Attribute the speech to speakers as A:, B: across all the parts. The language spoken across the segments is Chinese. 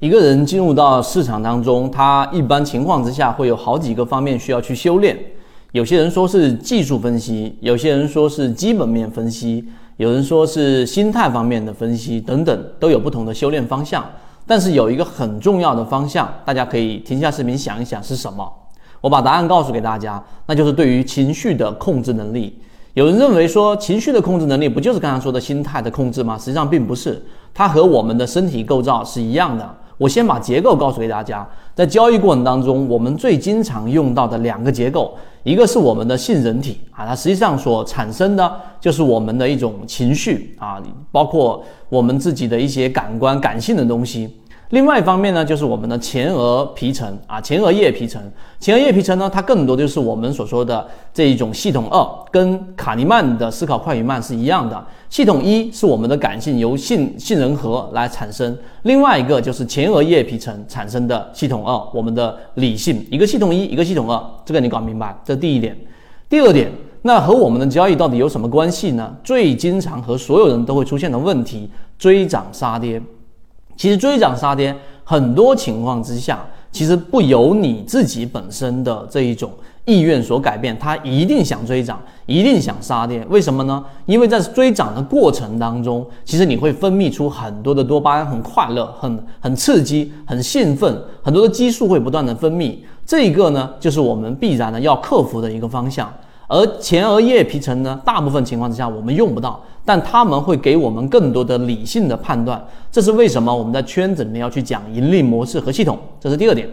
A: 一个人进入到市场当中，他一般情况之下会有好几个方面需要去修炼。有些人说是技术分析，有些人说是基本面分析，有人说是心态方面的分析等等，都有不同的修炼方向。但是有一个很重要的方向，大家可以停下视频想一想是什么。我把答案告诉给大家，那就是对于情绪的控制能力。有人认为说情绪的控制能力不就是刚才说的心态的控制吗？实际上并不是，它和我们的身体构造是一样的。我先把结构告诉给大家，在交易过程当中，我们最经常用到的两个结构，一个是我们的性人体啊，它实际上所产生的就是我们的一种情绪啊，包括我们自己的一些感官感性的东西。另外一方面呢，就是我们的前额皮层啊，前额叶皮层。前额叶皮层呢，它更多就是我们所说的这一种系统二，跟卡尼曼的思考快与慢是一样的。系统一是我们的感性，由杏杏仁核来产生；另外一个就是前额叶皮层产生的系统二，我们的理性。一个系统一，一个系统二，这个你搞明白？这第一点。第二点，那和我们的交易到底有什么关系呢？最经常和所有人都会出现的问题：追涨杀跌。其实追涨杀跌，很多情况之下，其实不由你自己本身的这一种意愿所改变。他一定想追涨，一定想杀跌，为什么呢？因为在追涨的过程当中，其实你会分泌出很多的多巴胺，很快乐，很很刺激，很兴奋，很多的激素会不断的分泌。这一个呢，就是我们必然的要克服的一个方向。而前额叶皮层呢，大部分情况之下我们用不到，但他们会给我们更多的理性的判断。这是为什么我们在圈子里面要去讲盈利模式和系统，这是第二点。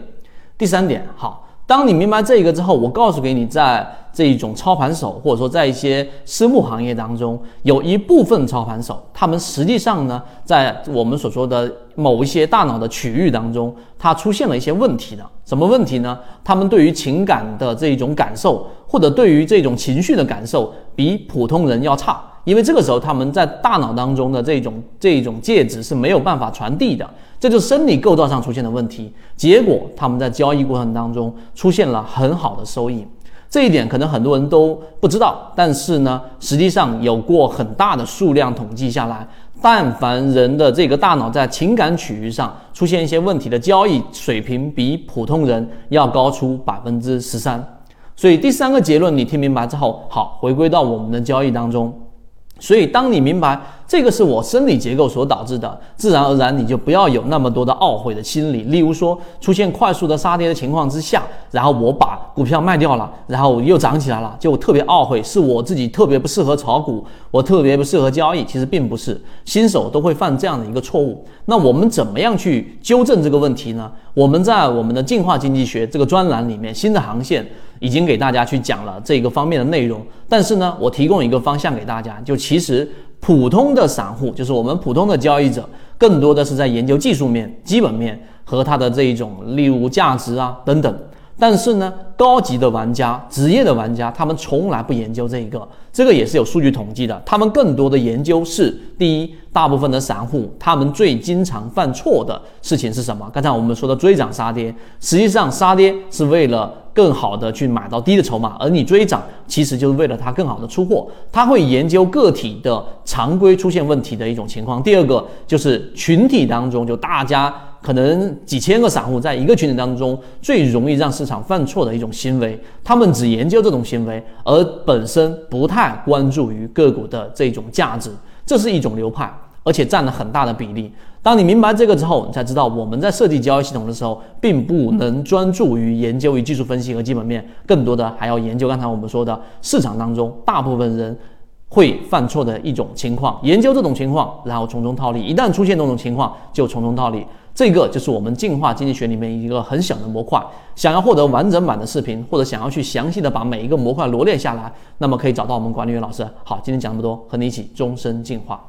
A: 第三点，好，当你明白这个之后，我告诉给你，在这一种操盘手或者说在一些私募行业当中，有一部分操盘手，他们实际上呢，在我们所说的某一些大脑的区域当中，它出现了一些问题的。什么问题呢？他们对于情感的这一种感受。或者对于这种情绪的感受比普通人要差，因为这个时候他们在大脑当中的这种这种介质是没有办法传递的，这就是生理构造上出现的问题。结果他们在交易过程当中出现了很好的收益，这一点可能很多人都不知道，但是呢，实际上有过很大的数量统计下来，但凡人的这个大脑在情感区域上出现一些问题的交易水平比普通人要高出百分之十三。所以第三个结论你听明白之后，好，回归到我们的交易当中。所以当你明白。这个是我生理结构所导致的，自然而然你就不要有那么多的懊悔的心理。例如说，出现快速的杀跌的情况之下，然后我把股票卖掉了，然后又涨起来了，就特别懊悔，是我自己特别不适合炒股，我特别不适合交易。其实并不是，新手都会犯这样的一个错误。那我们怎么样去纠正这个问题呢？我们在我们的进化经济学这个专栏里面，新的航线已经给大家去讲了这个方面的内容。但是呢，我提供一个方向给大家，就其实。普通的散户就是我们普通的交易者，更多的是在研究技术面、基本面和它的这一种，例如价值啊等等。但是呢，高级的玩家、职业的玩家，他们从来不研究这一个，这个也是有数据统计的。他们更多的研究是：第一，大部分的散户他们最经常犯错的事情是什么？刚才我们说的追涨杀跌，实际上杀跌是为了更好的去买到低的筹码，而你追涨其实就是为了它更好的出货。它会研究个体的常规出现问题的一种情况。第二个就是群体当中，就大家。可能几千个散户在一个群体当中，最容易让市场犯错的一种行为，他们只研究这种行为，而本身不太关注于个股的这种价值，这是一种流派，而且占了很大的比例。当你明白这个之后，你才知道我们在设计交易系统的时候，并不能专注于研究于技术分析和基本面，更多的还要研究刚才我们说的市场当中大部分人会犯错的一种情况，研究这种情况，然后从中套利。一旦出现这种情况，就从中套利。这个就是我们进化经济学里面一个很小的模块。想要获得完整版的视频，或者想要去详细的把每一个模块罗列下来，那么可以找到我们管理员老师。好，今天讲这么多，和你一起终身进化。